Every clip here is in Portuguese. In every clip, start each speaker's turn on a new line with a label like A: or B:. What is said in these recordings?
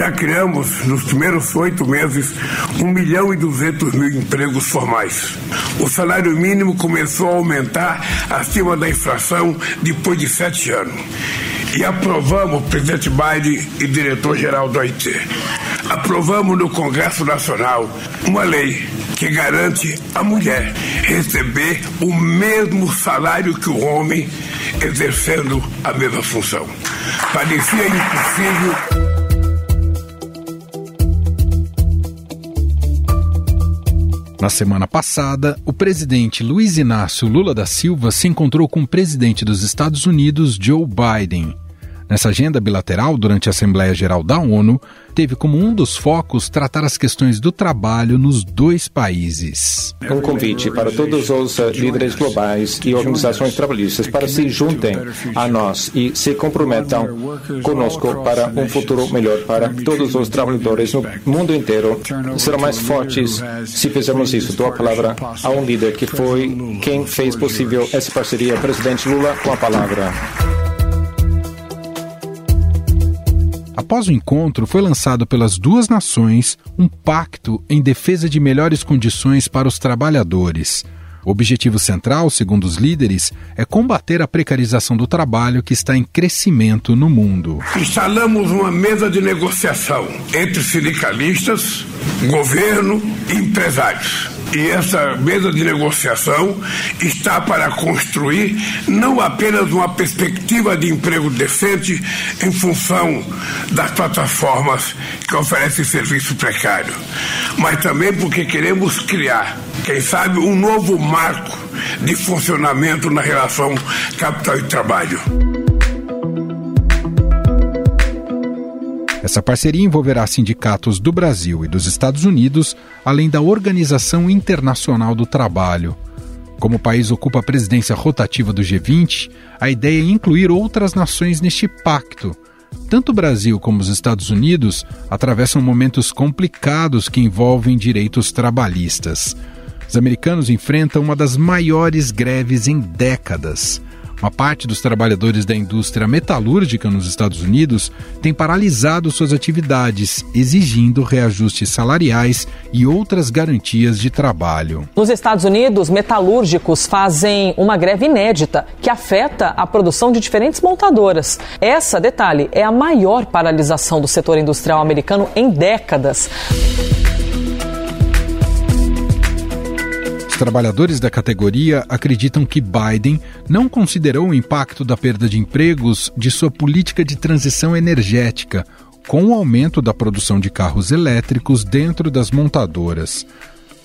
A: Já criamos, nos primeiros oito meses, 1 milhão e 200 mil empregos formais. O salário mínimo começou a aumentar acima da inflação depois de sete anos. E aprovamos, presidente Biden e diretor-geral do OIT, aprovamos no Congresso Nacional uma lei que garante a mulher receber o mesmo salário que o homem exercendo a mesma função. Parecia impossível.
B: Na semana passada, o presidente Luiz Inácio Lula da Silva se encontrou com o presidente dos Estados Unidos, Joe Biden. Nessa agenda bilateral, durante a Assembleia Geral da ONU, teve como um dos focos tratar as questões do trabalho nos dois países.
C: Um convite para todos os líderes globais e organizações trabalhistas para se juntem a nós e se comprometam conosco para um futuro melhor para todos os trabalhadores no mundo inteiro. Serão mais fortes se fizermos isso. Dou a palavra a um líder que foi quem fez possível essa parceria, presidente Lula, com a palavra.
B: Após o encontro, foi lançado pelas duas nações um pacto em defesa de melhores condições para os trabalhadores. O objetivo central, segundo os líderes, é combater a precarização do trabalho que está em crescimento no mundo.
A: Instalamos uma mesa de negociação entre sindicalistas, governo e empresários e essa mesa de negociação está para construir não apenas uma perspectiva de emprego decente em função das plataformas que oferecem serviço precário, mas também porque queremos criar, quem sabe, um novo marco de funcionamento na relação capital e trabalho.
B: Essa parceria envolverá sindicatos do Brasil e dos Estados Unidos, além da Organização Internacional do Trabalho. Como o país ocupa a presidência rotativa do G20, a ideia é incluir outras nações neste pacto. Tanto o Brasil como os Estados Unidos atravessam momentos complicados que envolvem direitos trabalhistas. Os americanos enfrentam uma das maiores greves em décadas. Uma parte dos trabalhadores da indústria metalúrgica nos Estados Unidos tem paralisado suas atividades, exigindo reajustes salariais e outras garantias de trabalho.
D: Nos Estados Unidos, metalúrgicos fazem uma greve inédita que afeta a produção de diferentes montadoras. Essa, detalhe, é a maior paralisação do setor industrial americano em décadas.
B: Trabalhadores da categoria acreditam que Biden não considerou o impacto da perda de empregos de sua política de transição energética, com o aumento da produção de carros elétricos dentro das montadoras.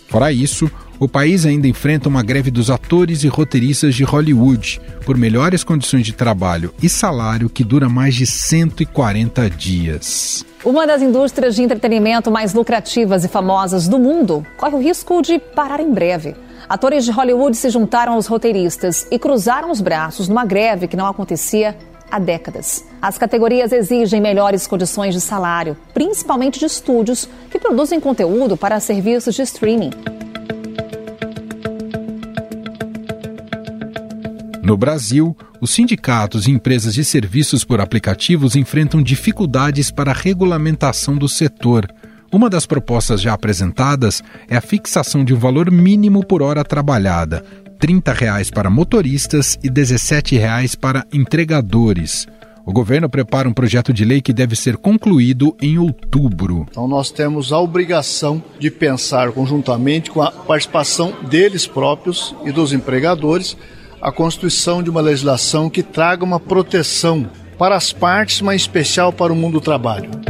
B: Fora isso, o país ainda enfrenta uma greve dos atores e roteiristas de Hollywood por melhores condições de trabalho e salário que dura mais de 140 dias.
E: Uma das indústrias de entretenimento mais lucrativas e famosas do mundo corre o risco de parar em breve. Atores de Hollywood se juntaram aos roteiristas e cruzaram os braços numa greve que não acontecia há décadas. As categorias exigem melhores condições de salário, principalmente de estúdios que produzem conteúdo para serviços de streaming.
B: No Brasil, os sindicatos e empresas de serviços por aplicativos enfrentam dificuldades para a regulamentação do setor uma das propostas já apresentadas é a fixação de um valor mínimo por hora trabalhada, 30 reais para motoristas e 17 reais para entregadores. O governo prepara um projeto de lei que deve ser concluído em outubro.
F: Então, nós temos a obrigação de pensar conjuntamente com a participação deles próprios e dos empregadores a constituição de uma legislação que traga uma proteção para as partes, mas em especial para o mundo do trabalho.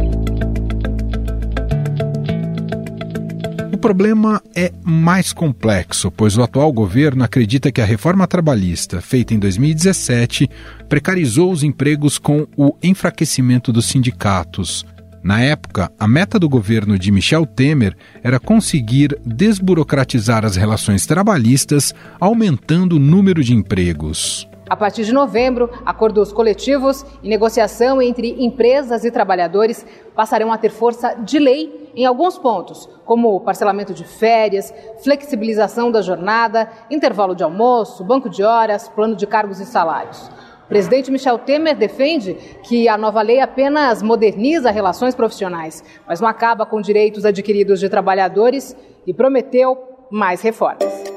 B: Problema é mais complexo, pois o atual governo acredita que a reforma trabalhista, feita em 2017, precarizou os empregos com o enfraquecimento dos sindicatos. Na época, a meta do governo de Michel Temer era conseguir desburocratizar as relações trabalhistas, aumentando o número de empregos.
G: A partir de novembro, acordos coletivos e negociação entre empresas e trabalhadores passarão a ter força de lei em alguns pontos, como parcelamento de férias, flexibilização da jornada, intervalo de almoço, banco de horas, plano de cargos e salários. O presidente Michel Temer defende que a nova lei apenas moderniza relações profissionais, mas não acaba com direitos adquiridos de trabalhadores e prometeu mais reformas.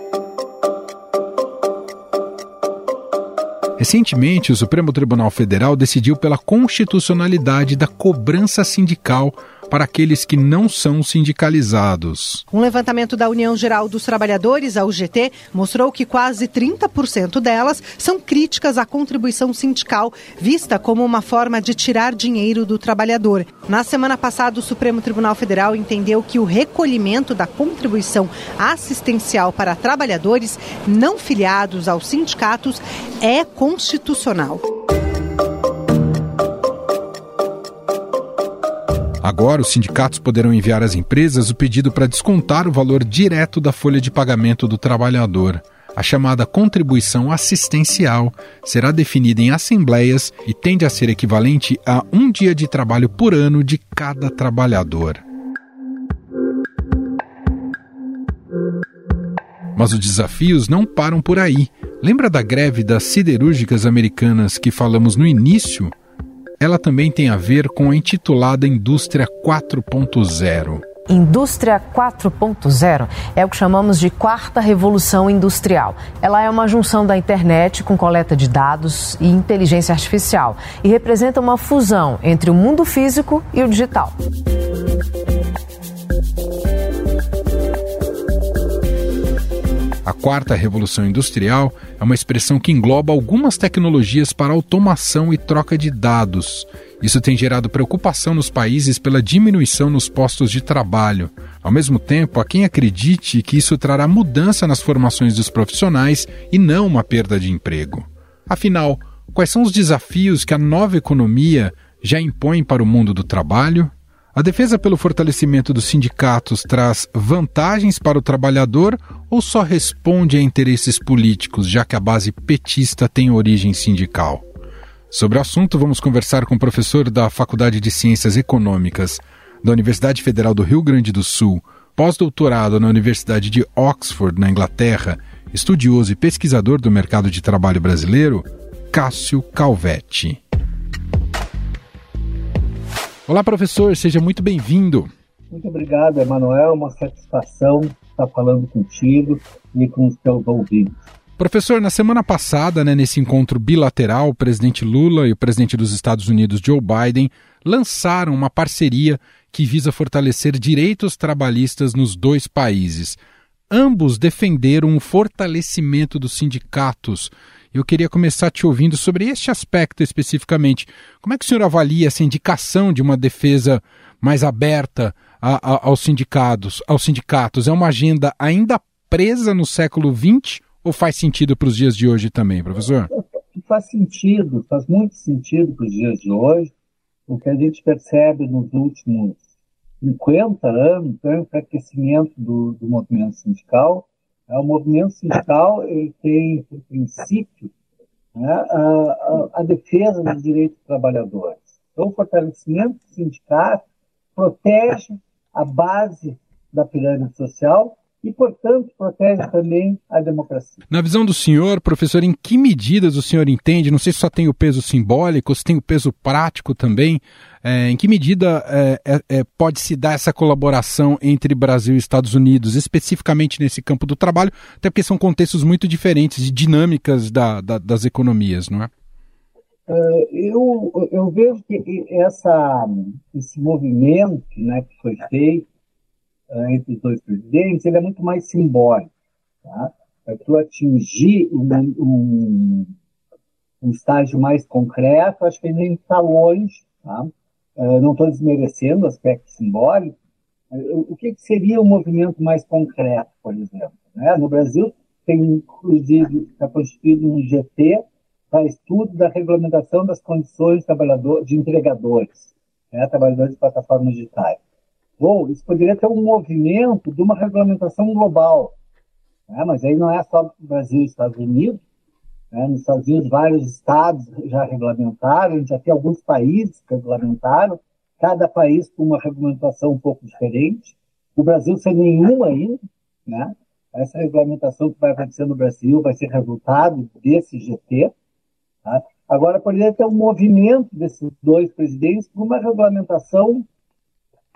B: Recentemente, o Supremo Tribunal Federal decidiu pela constitucionalidade da cobrança sindical para aqueles que não são sindicalizados.
H: Um levantamento da União Geral dos Trabalhadores, a UGT, mostrou que quase 30% delas são críticas à contribuição sindical, vista como uma forma de tirar dinheiro do trabalhador. Na semana passada, o Supremo Tribunal Federal entendeu que o recolhimento da contribuição assistencial para trabalhadores não filiados aos sindicatos é constitucional.
B: Agora, os sindicatos poderão enviar às empresas o pedido para descontar o valor direto da folha de pagamento do trabalhador. A chamada contribuição assistencial será definida em assembleias e tende a ser equivalente a um dia de trabalho por ano de cada trabalhador. Mas os desafios não param por aí. Lembra da greve das siderúrgicas americanas que falamos no início? Ela também tem a ver com a intitulada Indústria 4.0.
I: Indústria 4.0 é o que chamamos de quarta revolução industrial. Ela é uma junção da internet com coleta de dados e inteligência artificial e representa uma fusão entre o mundo físico e o digital.
B: A quarta revolução industrial é uma expressão que engloba algumas tecnologias para automação e troca de dados. Isso tem gerado preocupação nos países pela diminuição nos postos de trabalho. Ao mesmo tempo, há quem acredite que isso trará mudança nas formações dos profissionais e não uma perda de emprego. Afinal, quais são os desafios que a nova economia já impõe para o mundo do trabalho? A defesa pelo fortalecimento dos sindicatos traz vantagens para o trabalhador ou só responde a interesses políticos, já que a base petista tem origem sindical? Sobre o assunto, vamos conversar com o professor da Faculdade de Ciências Econômicas da Universidade Federal do Rio Grande do Sul, pós-doutorado na Universidade de Oxford, na Inglaterra, estudioso e pesquisador do mercado de trabalho brasileiro, Cássio Calvetti. Olá, professor, seja muito bem-vindo.
J: Muito obrigado, Emanuel. Uma satisfação estar falando contigo e com os teus ouvintes.
B: Professor, na semana passada, né, nesse encontro bilateral, o presidente Lula e o presidente dos Estados Unidos, Joe Biden, lançaram uma parceria que visa fortalecer direitos trabalhistas nos dois países. Ambos defenderam o fortalecimento dos sindicatos eu queria começar te ouvindo sobre este aspecto especificamente. Como é que o senhor avalia essa indicação de uma defesa mais aberta a, a, aos sindicatos? Aos sindicatos é uma agenda ainda presa no século XX ou faz sentido para os dias de hoje também, professor?
J: Faz sentido, faz muito sentido para os dias de hoje. O que a gente percebe nos últimos 50 anos é o enfraquecimento do, do movimento sindical o movimento sindical ele tem, por princípio, né, a, a, a, defesa dos direitos dos trabalhadores. Então, o fortalecimento do sindicato protege a base da pirâmide social e, portanto, protege também a democracia.
B: Na visão do senhor, professor, em que medidas o senhor entende, não sei se só tem o peso simbólico, se tem o peso prático também, é, em que medida é, é, é, pode se dar essa colaboração entre Brasil e Estados Unidos, especificamente nesse campo do trabalho, até porque são contextos muito diferentes e dinâmicas da, da, das economias, não é?
J: é eu, eu vejo que essa, esse movimento né, que foi feito entre os dois presidentes, ele é muito mais simbólico. Tá? Para tu atingir um, um, um, estágio mais concreto, acho que ele ainda está longe. Tá? Uh, não estou desmerecendo o aspecto simbólico. O que, que, seria um movimento mais concreto, por exemplo? Né? No Brasil, tem inclusive está constituído um GT para estudo da regulamentação das condições de, de entregadores, né? trabalhadores de plataformas digitais. Bom, isso poderia ter um movimento de uma regulamentação global. Né? Mas aí não é só Brasil e Estados Unidos. Né? Nos Estados Unidos, vários estados já regulamentaram, já tem alguns países que regulamentaram, cada país com uma regulamentação um pouco diferente. O Brasil sem nenhuma ainda. Né? Essa regulamentação que vai acontecer no Brasil vai ser resultado desse GT. Tá? Agora, poderia ter um movimento desses dois presidentes por uma regulamentação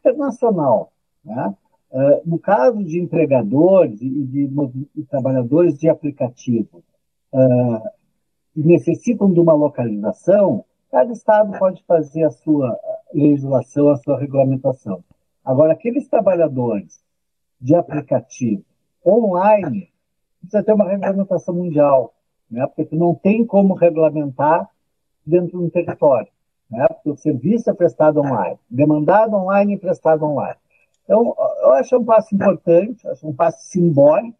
J: internacional. Né? Uh, no caso de empregadores e de, trabalhadores de aplicativo uh, que necessitam de uma localização, cada estado pode fazer a sua legislação, a sua regulamentação. Agora, aqueles trabalhadores de aplicativo online, precisa ter uma regulamentação mundial, né? porque não tem como regulamentar dentro de um território, né? porque o serviço é prestado online, demandado online e prestado online. Então, eu acho um passo importante, acho um passo simbólico,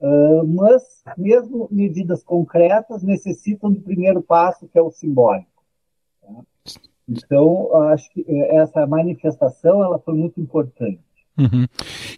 J: uh, mas mesmo medidas concretas necessitam do primeiro passo, que é o simbólico. Tá? Então, acho que essa manifestação ela foi muito importante.
B: Uhum.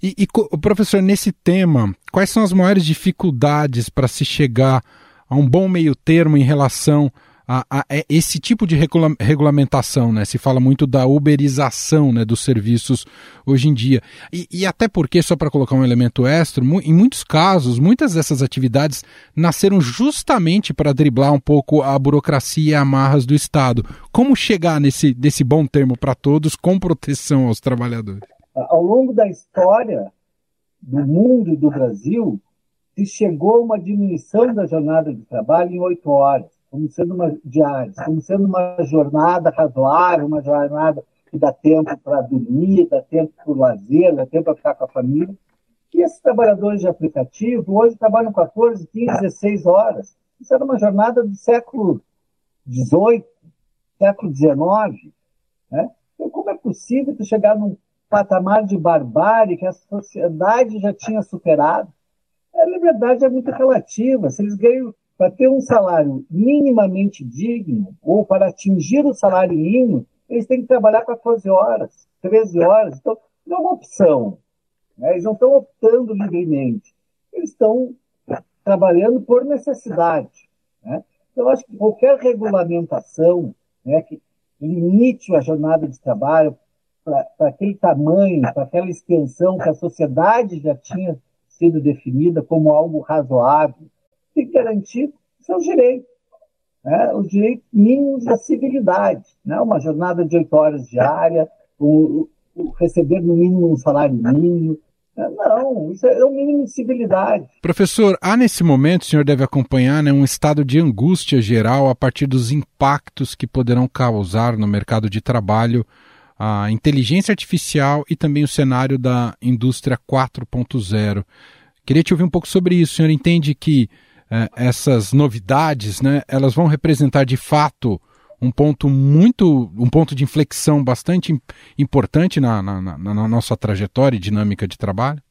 B: E, e, professor, nesse tema, quais são as maiores dificuldades para se chegar a um bom meio termo em relação a, a esse tipo de regula regulamentação, né? Se fala muito da uberização né, dos serviços hoje em dia. E, e até porque, só para colocar um elemento extra, mu em muitos casos, muitas dessas atividades nasceram justamente para driblar um pouco a burocracia e amarras do Estado. Como chegar nesse, nesse bom termo para todos com proteção aos trabalhadores?
J: Ao longo da história do mundo e do Brasil, se chegou a uma diminuição da jornada de trabalho em oito horas como sendo uma diária, como sendo uma jornada razoável, uma jornada que dá tempo para dormir, dá tempo para o lazer, dá tempo para ficar com a família. E esses trabalhadores de aplicativo hoje trabalham 14, 15, 16 horas. Isso era uma jornada do século XVIII, século XIX. Né? Então, como é possível tu chegar num patamar de barbárie que a sociedade já tinha superado? A liberdade é muito relativa. Se eles ganham para ter um salário minimamente digno, ou para atingir o salário mínimo, eles têm que trabalhar 14 horas, 13 horas. Então, não é uma opção. Né? Eles não estão optando livremente. Eles estão trabalhando por necessidade. Né? Então, acho que qualquer regulamentação né, que limite a jornada de trabalho para aquele tamanho, para aquela extensão que a sociedade já tinha sido definida como algo razoável, tem que garantir seus direitos. Né? Os direitos mínimos da civilidade. Né? Uma jornada de oito horas diária, o, o receber no mínimo um salário mínimo. Né? Não, isso é o mínimo de civilidade.
B: Professor, há nesse momento, o senhor deve acompanhar né, um estado de angústia geral a partir dos impactos que poderão causar no mercado de trabalho a inteligência artificial e também o cenário da indústria 4.0. Queria te ouvir um pouco sobre isso. O senhor entende que essas novidades, né, elas vão representar de fato um ponto muito, um ponto de inflexão bastante importante na, na, na, na nossa trajetória e dinâmica de trabalho?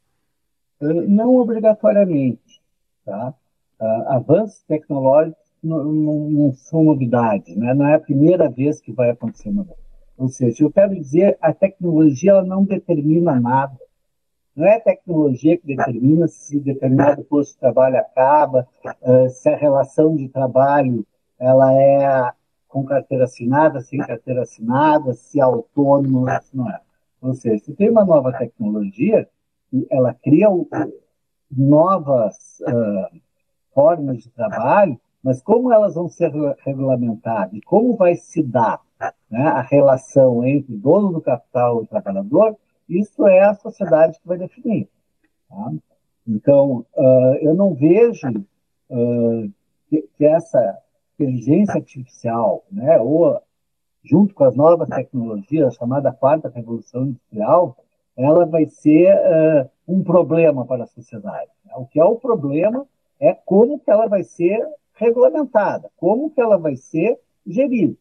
J: Não obrigatoriamente, tá? Uh, avanços tecnológicos não, não, não, são novidades, né? Não é a primeira vez que vai acontecer uma Ou seja, eu quero dizer, a tecnologia ela não determina nada. Não é a tecnologia que determina se determinado posto de trabalho acaba, uh, se a relação de trabalho ela é com carteira assinada, sem carteira assinada, se é autônomo, se não é. Ou seja, se tem uma nova tecnologia, ela cria novas uh, formas de trabalho, mas como elas vão ser regulamentadas e como vai se dar né, a relação entre dono do capital e trabalhador, isso é a sociedade que vai definir. Tá? Então, uh, eu não vejo uh, que, que, essa inteligência artificial, né, ou junto com as novas tecnologias, a chamada quarta revolução industrial, ela vai ser uh, um problema para a sociedade. O que é o problema é como que ela vai ser regulamentada, como que ela vai ser gerida.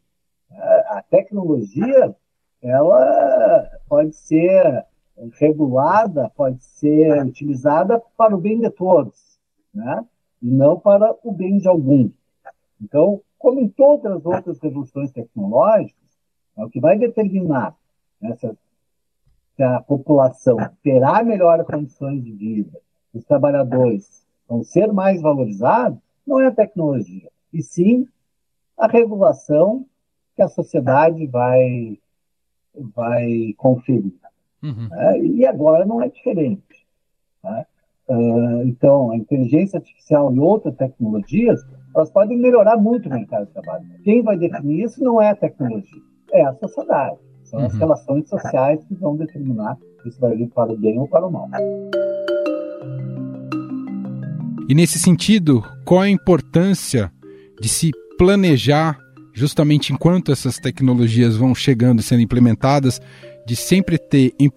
J: A tecnologia ela pode ser regulada, pode ser utilizada para o bem de todos, né? e não para o bem de alguns. Então, como em todas as outras revoluções tecnológicas, é o que vai determinar né, se, a, população terá melhores condições de vida, os trabalhadores vão ser mais valorizados, não é a tecnologia, e sim a regulação que a sociedade vai vai conferir. Uhum. É, e agora não é diferente. Né? Uh, então, a inteligência artificial e outras tecnologias, elas podem melhorar muito o mercado de trabalho. Quem vai definir isso não é a tecnologia, é a sociedade. São uhum. as relações sociais que vão determinar se isso vai vir para o bem ou para o mal.
B: E nesse sentido, qual a importância de se planejar, justamente enquanto essas tecnologias vão chegando e sendo implementadas, de sempre ter em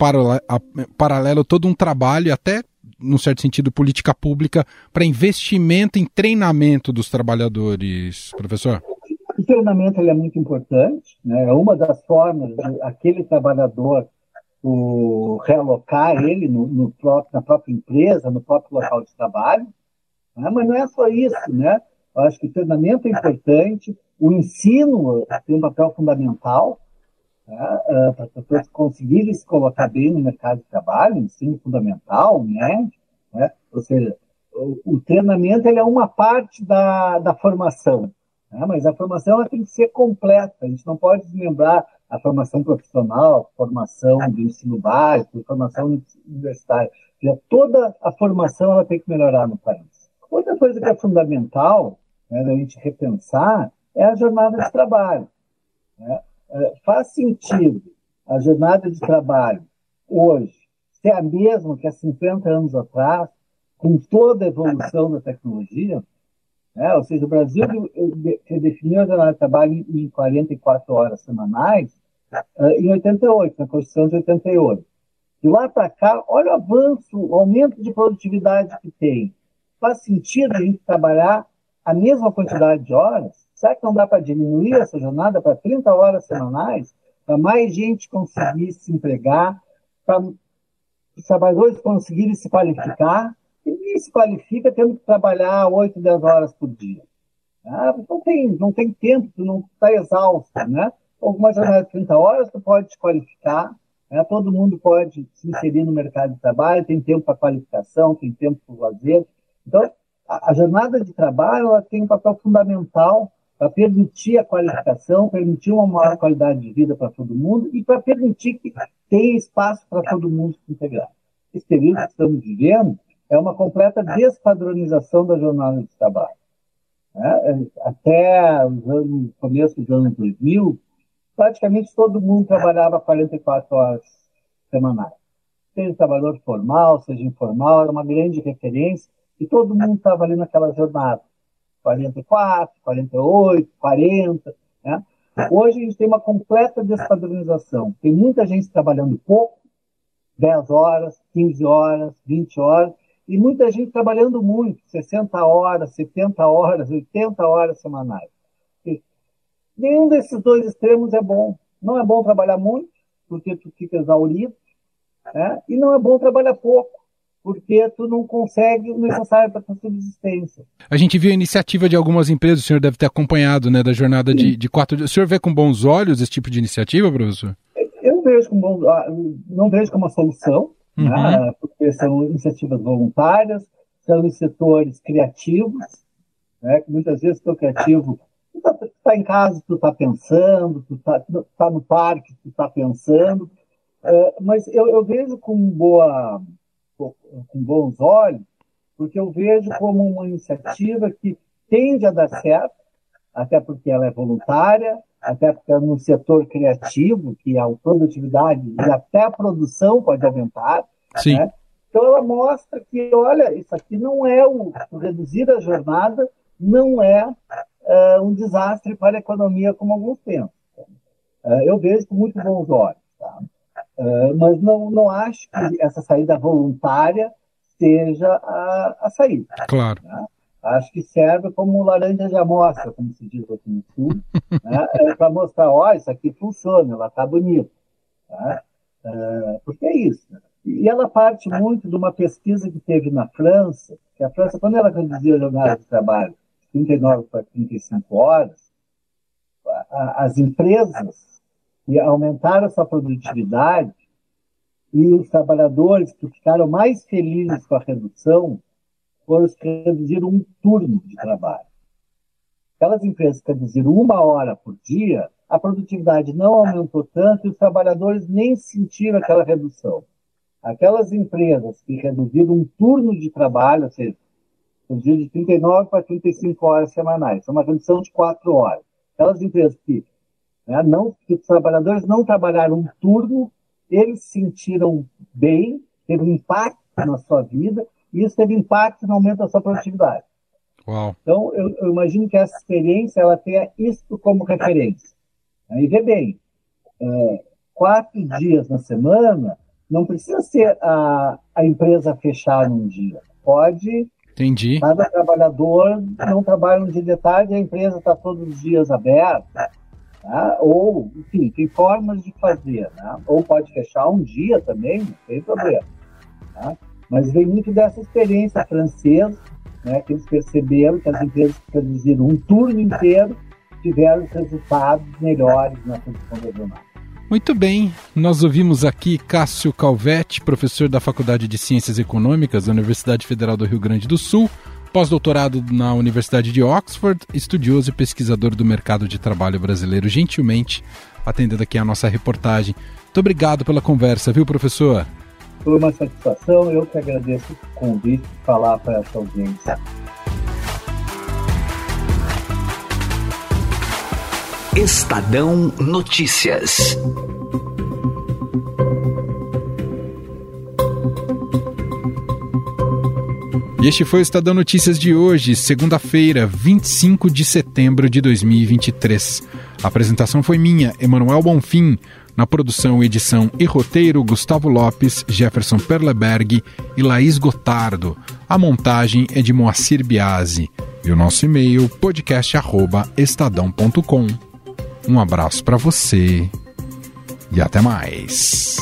B: paralelo todo um trabalho, até num certo sentido, política pública para investimento em treinamento dos trabalhabilidades, professor?
J: O treinamento é muito importante, né? é uma das formas de aquele trabalhador o, realocar ele no, no próprio, na própria empresa, no próprio local de trabalho. Né? Mas não é só isso, né? Eu acho que o treinamento é importante, o ensino tem um papel fundamental né? uh, para as pessoas conseguirem se colocar bem no mercado de trabalho, ensino fundamental, né? né? Ou seja, o, o, treinamento ele é uma parte da, da formação, né? mas a formação ela tem que ser completa, a gente não pode desmembrar a formação profissional, a formação do ensino básico, a formação universitária. Toda a formação ela tem que melhorar no país. Outra coisa que é fundamental né, a gente repensar é a jornada de trabalho. Né? É, faz sentido a jornada de trabalho hoje ser a mesma que há 50 anos atrás, com toda a evolução da tecnologia? Né? Ou seja, o Brasil redefiniu a jornada de trabalho em 44 horas semanais uh, em 88, na Constituição de 88. De lá para cá, olha o avanço, o aumento de produtividade que tem. Faz sentido a gente trabalhar a mesma quantidade de horas? Será que não dá para diminuir essa jornada para 30 horas semanais? Para mais gente conseguir se empregar, para os trabalhadores conseguirem se qualificar? Ninguém se qualifica tendo que trabalhar 8, 10 horas por dia. Ah, não, tem, não tem tempo, tu não está exausto, né? Alguma jornada de 30 horas, tu pode te qualificar, né? todo mundo pode se inserir no mercado de trabalho, tem tempo para qualificação, tem tempo para lazer. Então, a, jornada de trabalho ela tem um papel fundamental para permitir a qualificação, permitir uma maior qualidade de vida para todo mundo e para permitir que tenha espaço para todo mundo se integrar. Esse período que estamos vivendo é uma completa despadronização da jornada de trabalho. Né? Até o começo dos anos 2000, praticamente todo mundo trabalhava 44 horas semanais. Seja trabalhador formal, seja informal, era uma grande referência e todo mundo estava ali naquela jornada. 44, 48, 40. Né? Hoje a gente tem uma completa despadronização. Tem muita gente trabalhando pouco, 10 horas, 15 horas, 20 horas, e muita gente trabalhando muito, 60 horas, 70 horas, 80 horas semanais. E nenhum desses dois extremos é bom. Não é bom trabalhar muito, porque tu fica exaurido, né? e não é bom trabalhar pouco, porque tu não consegue o necessário para a subsistência.
B: A gente viu a iniciativa de algumas empresas, o senhor deve ter acompanhado, né, da jornada de, de, quatro dias. O senhor vê com bons olhos esse tipo de iniciativa, professor?
J: Eu vejo com bons não vejo como uma solução, uhum. né, porque são iniciativas voluntárias, são em setores criativos, né, que muitas vezes o criativo tu está tá em casa, tu está pensando, tu está tá no parque, tu está pensando, uh, mas eu, eu vejo com boa com bons olhos, porque eu vejo como uma iniciativa que tende a dar certo, até porque ela é voluntária, até porque é no setor criativo, que a produtividade e até a produção pode aumentar. Sim. Né? Então ela mostra que, olha, isso aqui não é o, o reduzir a jornada, não é uh, um desastre para a economia como alguns pensam. Uh, eu vejo com muito bons olhos. Tá? Uh, mas não, não acho que essa saída voluntária seja a, a saída.
B: Claro. Né?
J: Acho que serve como laranja de amostra, como se diz aqui no sul, né? é para mostrar, ó, isso aqui funciona, ela está bonita. Tá? Uh, porque é isso. Né? E ela parte muito de uma pesquisa que teve na França, que a França, quando ela reduzia a jornada de trabalho de 39 para 35 horas, as empresas e aumentaram sua produtividade, e os trabalhadores que ficaram mais felizes com a redução foram os que reduziram um turno de trabalho. Aquelas empresas que reduziram uma hora por dia, a produtividade não aumentou tanto e os trabalhadores nem sentiram aquela redução. Aquelas empresas que reduziram um turno de trabalho, ou seja, reduziram de 39 para 35 horas semanais, é uma redução de 4 horas. Aquelas empresas que, né, não, os trabalhadores não trabalharam um turno, eles se sentiram bem, teve um impacto na sua vida, e isso teve impacto no aumento da sua produtividade.
B: Uau.
J: Então, eu, eu, imagino que essa experiência ela tenha isso como referência. Aí vê bem, é, quatro dias na semana não precisa ser a, a empresa fechar num dia. Pode.
B: Entendi.
J: Cada trabalhador não trabalha um dia de tarde, a empresa está todos os dias aberta. Tá? Ou, enfim, tem formas de fazer. Né? Ou pode fechar um dia também, não tem problema. Tá? Mas vem muito dessa experiência francesa, né, que eles perceberam que as empresas que produziram um turno inteiro tiveram resultados melhores na produção regional.
B: Muito bem, nós ouvimos aqui Cássio Calvetti, professor da Faculdade de Ciências Econômicas da Universidade Federal do Rio Grande do Sul, pós-doutorado na Universidade de Oxford, estudioso e pesquisador do mercado de trabalho brasileiro, gentilmente atendendo aqui a nossa reportagem. Muito obrigado pela conversa, viu, professor?
J: Foi uma satisfação, eu que agradeço o convite de falar para essa audiência.
K: Estadão Notícias.
B: E este foi o Estadão Notícias de hoje, segunda-feira, 25 de setembro de 2023. A apresentação foi minha, Emanuel Bonfim. Na produção, edição e roteiro, Gustavo Lopes, Jefferson Perleberg e Laís Gotardo. A montagem é de Moacir Biasi. E o nosso e-mail, podcast.estadão.com. Um abraço para você e até mais.